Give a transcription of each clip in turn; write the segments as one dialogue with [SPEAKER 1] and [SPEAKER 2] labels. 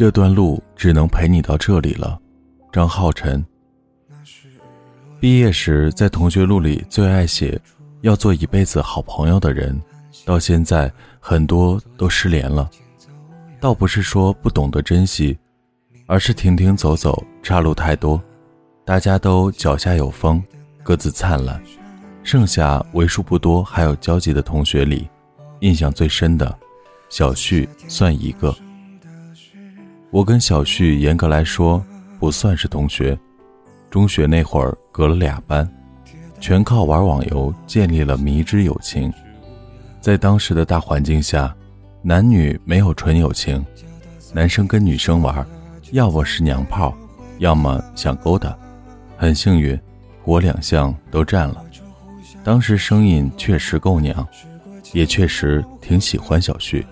[SPEAKER 1] 这段路只能陪你到这里了，张浩晨。毕业时在同学录里最爱写，要做一辈子好朋友的人，到现在很多都失联了。倒不是说不懂得珍惜，而是停停走走，岔路太多，大家都脚下有风，各自灿烂。剩下为数不多还有交集的同学里，印象最深的，小旭算一个。我跟小旭严格来说不算是同学，中学那会儿隔了俩班，全靠玩网游建立了迷之友情。在当时的大环境下，男女没有纯友情，男生跟女生玩，要么是娘炮，要么想勾搭。很幸运，我两项都占了。当时声音确实够娘，也确实挺喜欢小旭，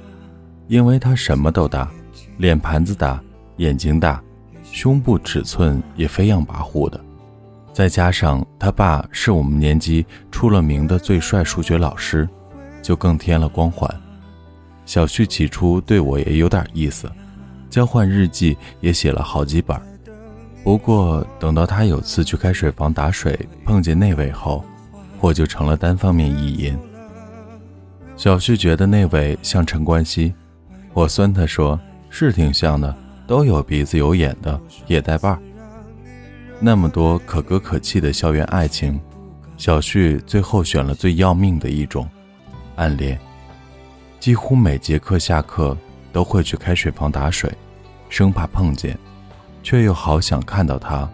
[SPEAKER 1] 因为他什么都大。脸盘子大，眼睛大，胸部尺寸也飞扬跋扈的，再加上他爸是我们年级出了名的最帅数学老师，就更添了光环。小旭起初对我也有点意思，交换日记也写了好几本。不过等到他有次去开水房打水碰见那位后，我就成了单方面意淫。小旭觉得那位像陈冠希，我酸他说。是挺像的，都有鼻子有眼的，也带把儿。那么多可歌可泣的校园爱情，小旭最后选了最要命的一种，暗恋。几乎每节课下课都会去开水房打水，生怕碰见，却又好想看到他。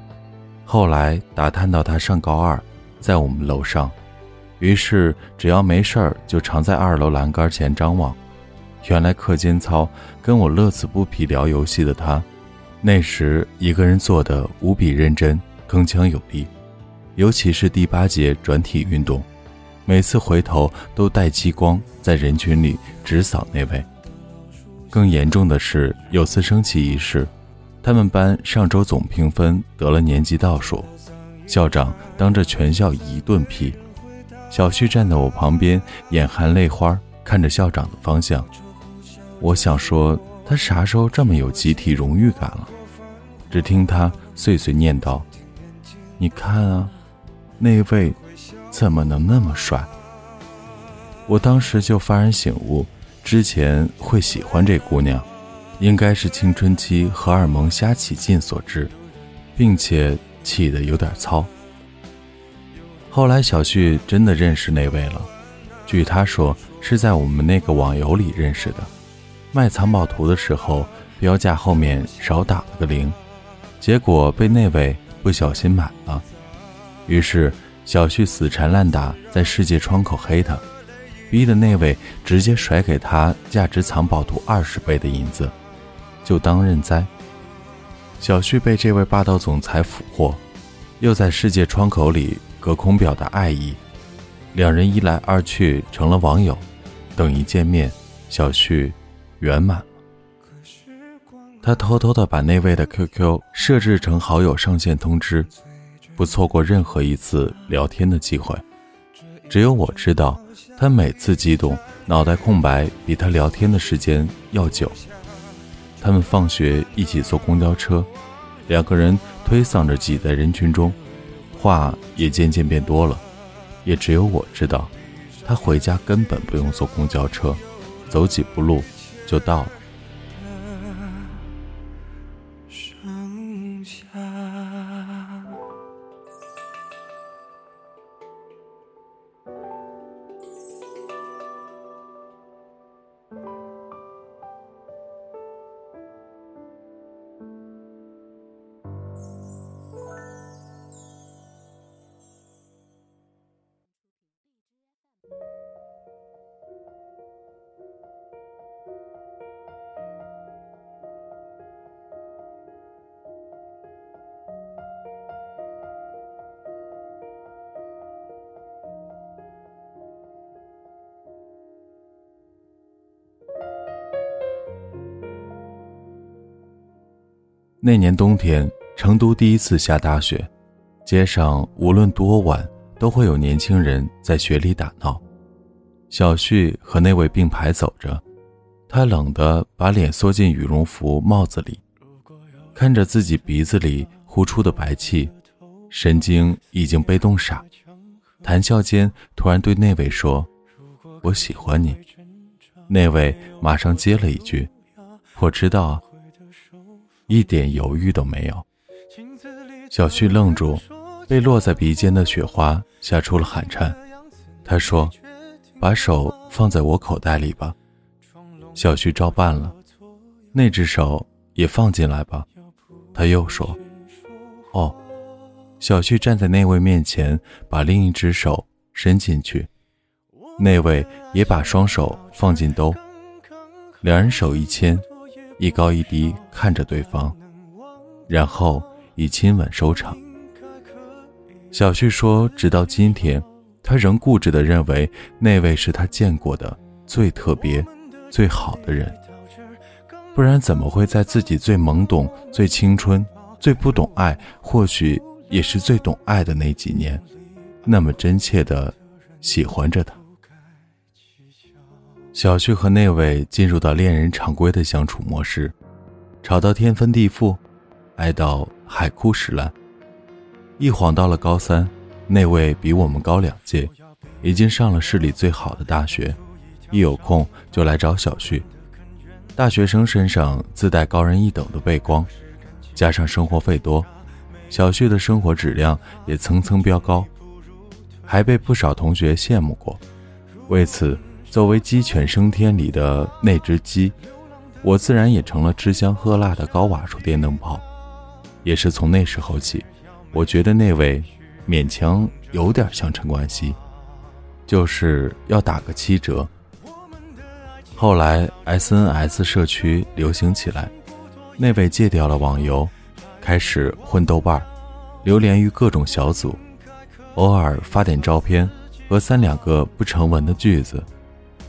[SPEAKER 1] 后来打探到他上高二，在我们楼上，于是只要没事儿就常在二楼栏杆前张望。原来课间操跟我乐此不疲聊游戏的他，那时一个人做的无比认真、铿锵有力，尤其是第八节转体运动，每次回头都带激光，在人群里直扫那位。更严重的是，有次升旗仪式，他们班上周总评分得了年级倒数，校长当着全校一顿批，小旭站在我旁边，眼含泪花看着校长的方向。我想说，他啥时候这么有集体荣誉感了？只听他碎碎念叨：“你看啊，那位怎么能那么帅？”我当时就幡然醒悟，之前会喜欢这姑娘，应该是青春期荷尔蒙瞎起劲所致，并且起的有点糙。后来小旭真的认识那位了，据他说是在我们那个网游里认识的。卖藏宝图的时候，标价后面少打了个零，结果被那位不小心买了。于是小旭死缠烂打，在世界窗口黑他，逼得那位直接甩给他价值藏宝图二十倍的银子，就当认栽。小旭被这位霸道总裁俘获，又在世界窗口里隔空表达爱意，两人一来二去成了网友。等一见面，小旭。圆满了。他偷偷的把那位的 QQ 设置成好友上线通知，不错过任何一次聊天的机会。只有我知道，他每次激动，脑袋空白比他聊天的时间要久。他们放学一起坐公交车，两个人推搡着挤在人群中，话也渐渐变多了。也只有我知道，他回家根本不用坐公交车，走几步路。就到了。那年冬天，成都第一次下大雪，街上无论多晚，都会有年轻人在雪里打闹。小旭和那位并排走着，他冷得把脸缩进羽绒服帽子里，看着自己鼻子里呼出的白气，神经已经被冻傻。谈笑间，突然对那位说：“我喜欢你。”那位马上接了一句：“我知道啊。”一点犹豫都没有。小旭愣住，被落在鼻尖的雪花吓出了寒颤。他说：“把手放在我口袋里吧。”小旭照办了。那只手也放进来吧。他又说：“哦。”小旭站在那位面前，把另一只手伸进去，那位也把双手放进兜，两人手一牵，一高一低看着对方，然后以亲吻收场。小旭说：“直到今天，他仍固执地认为那位是他见过的最特别、最好的人，不然怎么会在自己最懵懂、最青春、最不懂爱，或许……”也是最懂爱的那几年，那么真切的喜欢着他。小旭和那位进入到恋人常规的相处模式，吵到天翻地覆，爱到海枯石烂。一晃到了高三，那位比我们高两届，已经上了市里最好的大学，一有空就来找小旭。大学生身上自带高人一等的背光，加上生活费多。小旭的生活质量也层层飙高，还被不少同学羡慕过。为此，作为鸡犬升天里的那只鸡，我自然也成了吃香喝辣的高瓦数电灯泡。也是从那时候起，我觉得那位勉强有点像陈冠希，就是要打个七折。后来 SNS 社区流行起来，那位戒掉了网游。开始混豆瓣儿，流连于各种小组，偶尔发点照片和三两个不成文的句子，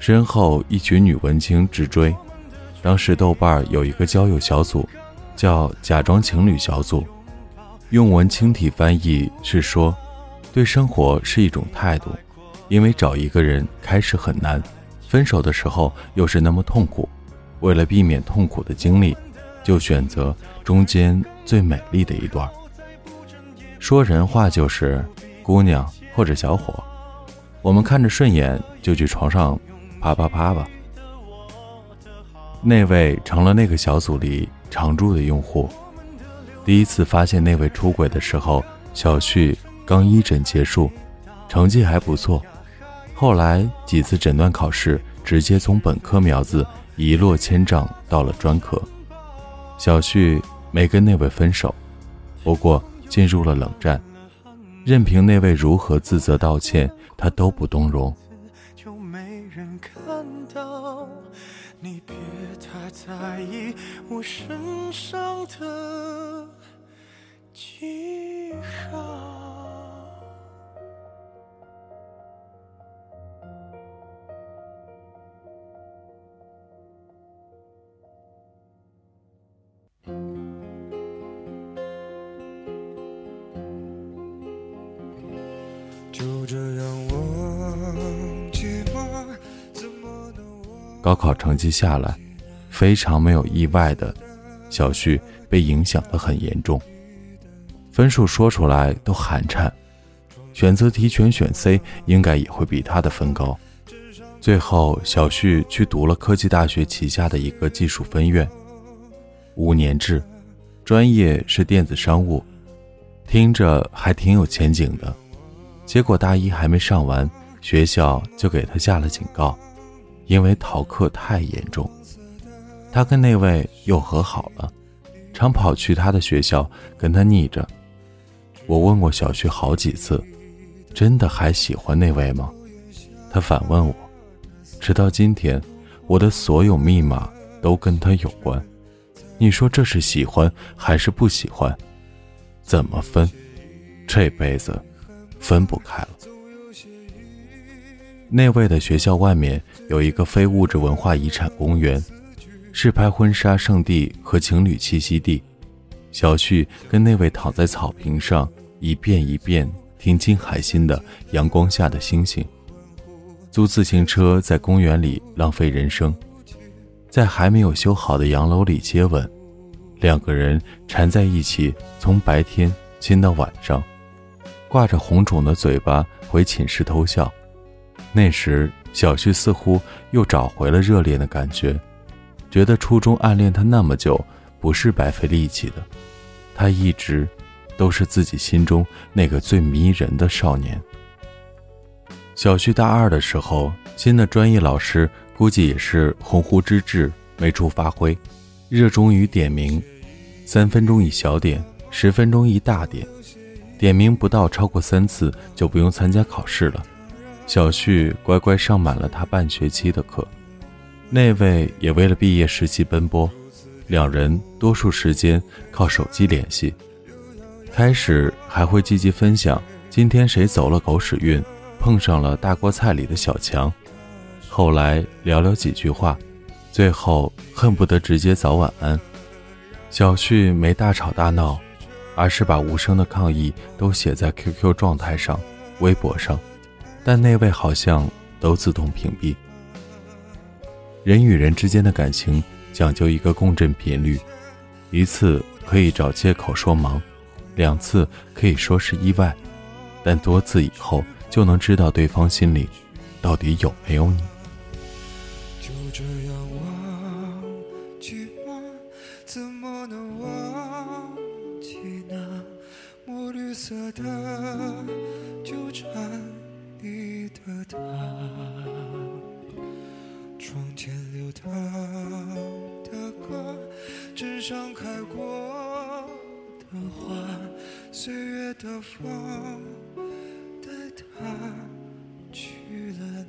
[SPEAKER 1] 身后一群女文青直追。当时豆瓣有一个交友小组，叫“假装情侣小组”，用文青体翻译是说，对生活是一种态度，因为找一个人开始很难，分手的时候又是那么痛苦，为了避免痛苦的经历。就选择中间最美丽的一段。说人话就是姑娘或者小伙，我们看着顺眼就去床上啪啪啪吧。那位成了那个小组里常驻的用户。第一次发现那位出轨的时候，小旭刚一诊结束，成绩还不错。后来几次诊断考试，直接从本科苗子一落千丈到了专科。小旭没跟那位分手，不过进入了冷战，任凭那位如何自责道歉，他都不动容。在意我身上的记号。高考成绩下来，非常没有意外的，小旭被影响的很严重，分数说出来都寒颤。选择题全选 C，应该也会比他的分高。最后，小旭去读了科技大学旗下的一个技术分院，五年制，专业是电子商务，听着还挺有前景的。结果大一还没上完，学校就给他下了警告。因为逃课太严重，他跟那位又和好了，常跑去他的学校跟他腻着。我问过小旭好几次，真的还喜欢那位吗？他反问我。直到今天，我的所有密码都跟他有关。你说这是喜欢还是不喜欢？怎么分？这辈子分不开了。那位的学校外面有一个非物质文化遗产公园，是拍婚纱圣地和情侣栖息地。小旭跟那位躺在草坪上，一遍一遍听金海心的《阳光下的星星》。租自行车在公园里浪费人生，在还没有修好的洋楼里接吻，两个人缠在一起，从白天亲到晚上，挂着红肿的嘴巴回寝室偷笑。那时，小旭似乎又找回了热恋的感觉，觉得初中暗恋他那么久不是白费力气的。他一直都是自己心中那个最迷人的少年。小旭大二的时候，新的专业老师估计也是鸿鹄之志没处发挥，热衷于点名。三分钟一小点，十分钟一大点，点名不到超过三次就不用参加考试了。小旭乖乖上满了他半学期的课，那位也为了毕业实习奔波，两人多数时间靠手机联系。开始还会积极分享今天谁走了狗屎运，碰上了大锅菜里的小强。后来聊聊几句话，最后恨不得直接早晚安。小旭没大吵大闹，而是把无声的抗议都写在 QQ 状态上、微博上，但那位好像都自动屏蔽。人与人之间的感情讲究一个共振频率，一次可以找借口说忙，两次可以说是意外，但多次以后就能知道对方心里到底有没有你。就这样色的唱的歌，纸上开过的花，岁月的风带它去了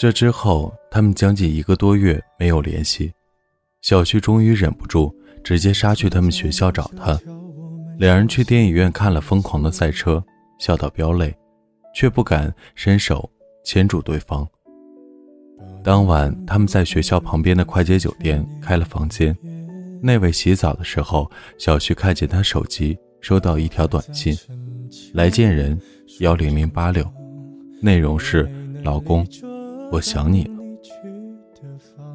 [SPEAKER 1] 这之后，他们将近一个多月没有联系。小旭终于忍不住，直接杀去他们学校找他。两人去电影院看了《疯狂的赛车》，笑到飙泪，却不敢伸手牵住对方。当晚，他们在学校旁边的快捷酒店开了房间。那位洗澡的时候，小旭看见他手机收到一条短信：“来见人，幺零零八六。”内容是：“老公。”我想你了。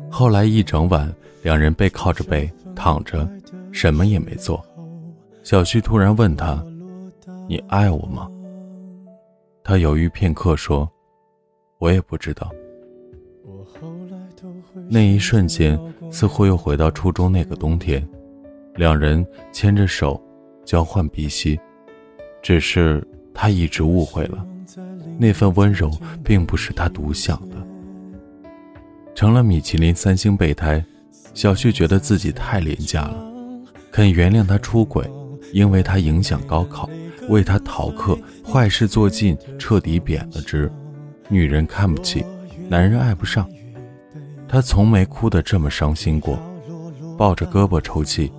[SPEAKER 1] 后来一整晚，两人背靠着背躺着，什么也没做。小旭突然问他：“你爱我吗？”他犹豫片刻说：“我也不知道。”那一瞬间，似乎又回到初中那个冬天，两人牵着手，交换鼻息。只是他一直误会了，那份温柔并不是他独享的。成了米其林三星备胎，小旭觉得自己太廉价了，肯原谅他出轨，因为他影响高考，为他逃课，坏事做尽，彻底贬了职。女人看不起，男人爱不上，他从没哭得这么伤心过，抱着胳膊抽泣。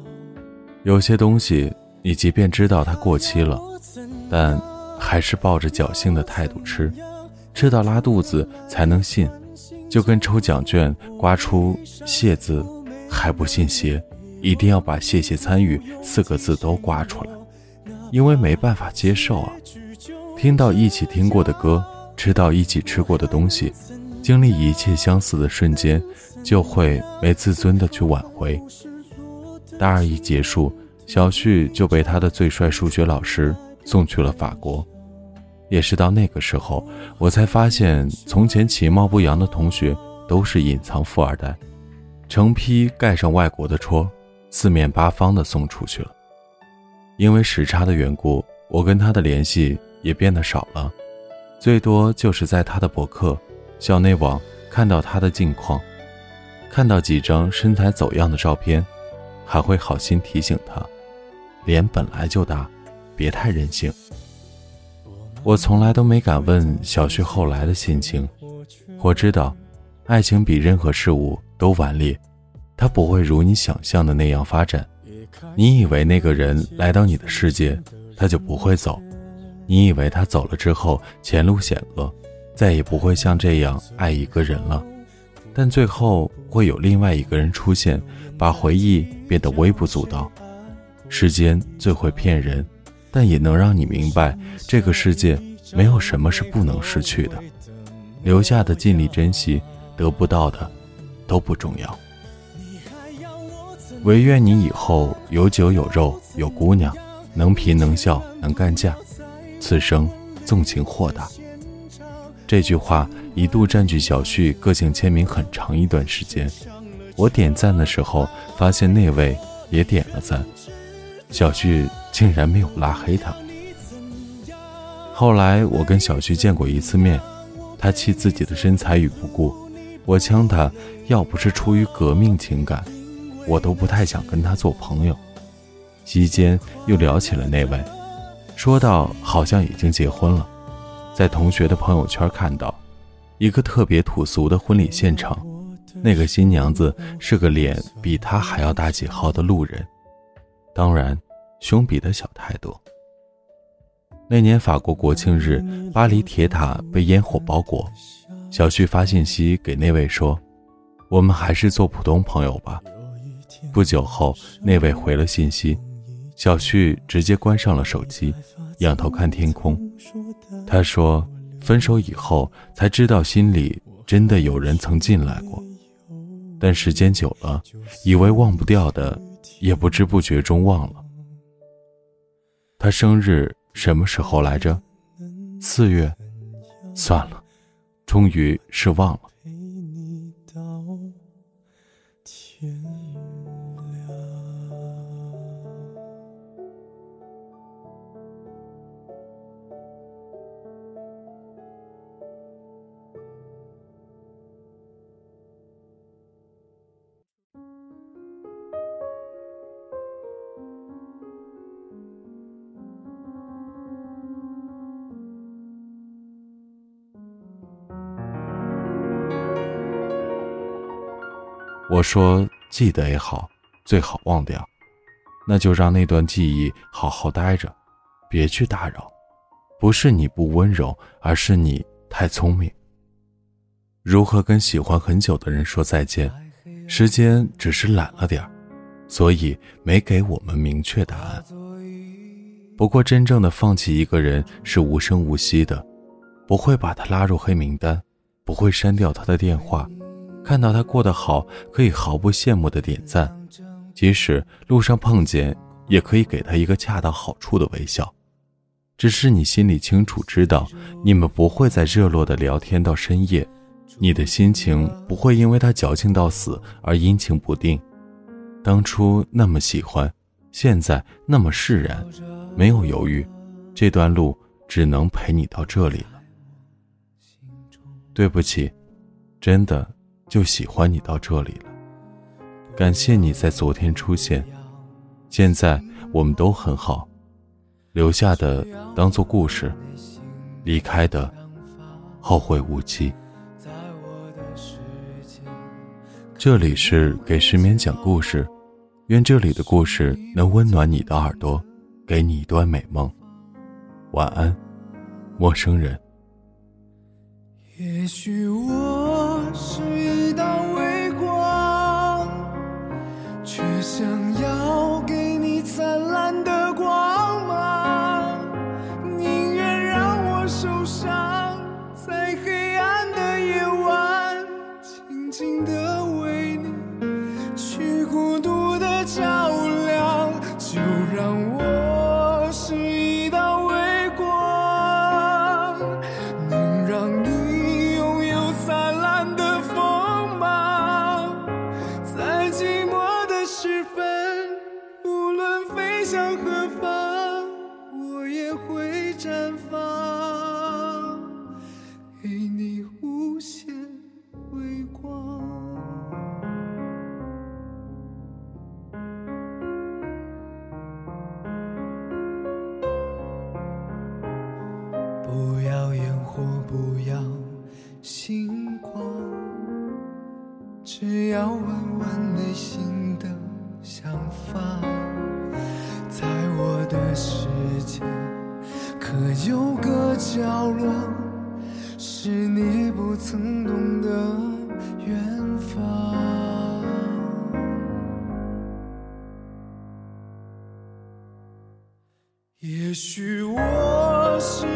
[SPEAKER 1] 有些东西，你即便知道它过期了，但还是抱着侥幸的态度吃，吃到拉肚子才能信。就跟抽奖券刮出“谢”字，还不信邪，一定要把“谢谢参与”四个字都刮出来，因为没办法接受啊！听到一起听过的歌，吃到一起吃过的东西，经历一切相似的瞬间，就会没自尊的去挽回。大二一结束，小旭就被他的最帅数学老师送去了法国。也是到那个时候，我才发现，从前其貌不扬的同学都是隐藏富二代，成批盖上外国的戳，四面八方的送出去了。因为时差的缘故，我跟他的联系也变得少了，最多就是在他的博客、校内网看到他的近况，看到几张身材走样的照片，还会好心提醒他，脸本来就大，别太任性。我从来都没敢问小旭后来的心情。我知道，爱情比任何事物都顽劣，它不会如你想象的那样发展。你以为那个人来到你的世界，他就不会走，你以为他走了之后前路险恶，再也不会像这样爱一个人了，但最后会有另外一个人出现，把回忆变得微不足道。时间最会骗人，但也能让你明白，这个世界没有什么是不能失去的。留下的尽力珍惜，得不到的都不重要。唯愿你以后有酒有肉有姑娘，能皮能笑能干架，此生纵情豁达。这句话一度占据小旭个性签名很长一段时间。我点赞的时候，发现那位也点了赞，小旭竟然没有拉黑他。后来我跟小旭见过一次面，他弃自己的身材与不顾，我呛他，要不是出于革命情感。我都不太想跟他做朋友。席间又聊起了那位，说到好像已经结婚了，在同学的朋友圈看到一个特别土俗的婚礼现场，那个新娘子是个脸比他还要大几号的路人，当然胸比的小太多。那年法国国庆日，巴黎铁塔被烟火包裹，小旭发信息给那位说：“我们还是做普通朋友吧。”不久后，那位回了信息，小旭直接关上了手机，仰头看天空。他说：“分手以后才知道，心里真的有人曾进来过，但时间久了，以为忘不掉的，也不知不觉中忘了。”他生日什么时候来着？四月。算了，终于是忘了。说：“记得也好，最好忘掉，那就让那段记忆好好待着，别去打扰。不是你不温柔，而是你太聪明。如何跟喜欢很久的人说再见？时间只是懒了点所以没给我们明确答案。不过，真正的放弃一个人是无声无息的，不会把他拉入黑名单，不会删掉他的电话。”看到他过得好，可以毫不羡慕的点赞；即使路上碰见，也可以给他一个恰到好处的微笑。只是你心里清楚知道，你们不会再热络的聊天到深夜，你的心情不会因为他矫情到死而阴晴不定。当初那么喜欢，现在那么释然，没有犹豫，这段路只能陪你到这里了。对不起，真的。就喜欢你到这里了，感谢你在昨天出现，现在我们都很好，留下的当做故事，离开的后会无期。这里是给失眠讲故事，愿这里的故事能温暖你的耳朵，给你一段美梦。晚安，陌生人。
[SPEAKER 2] 也许我也许我是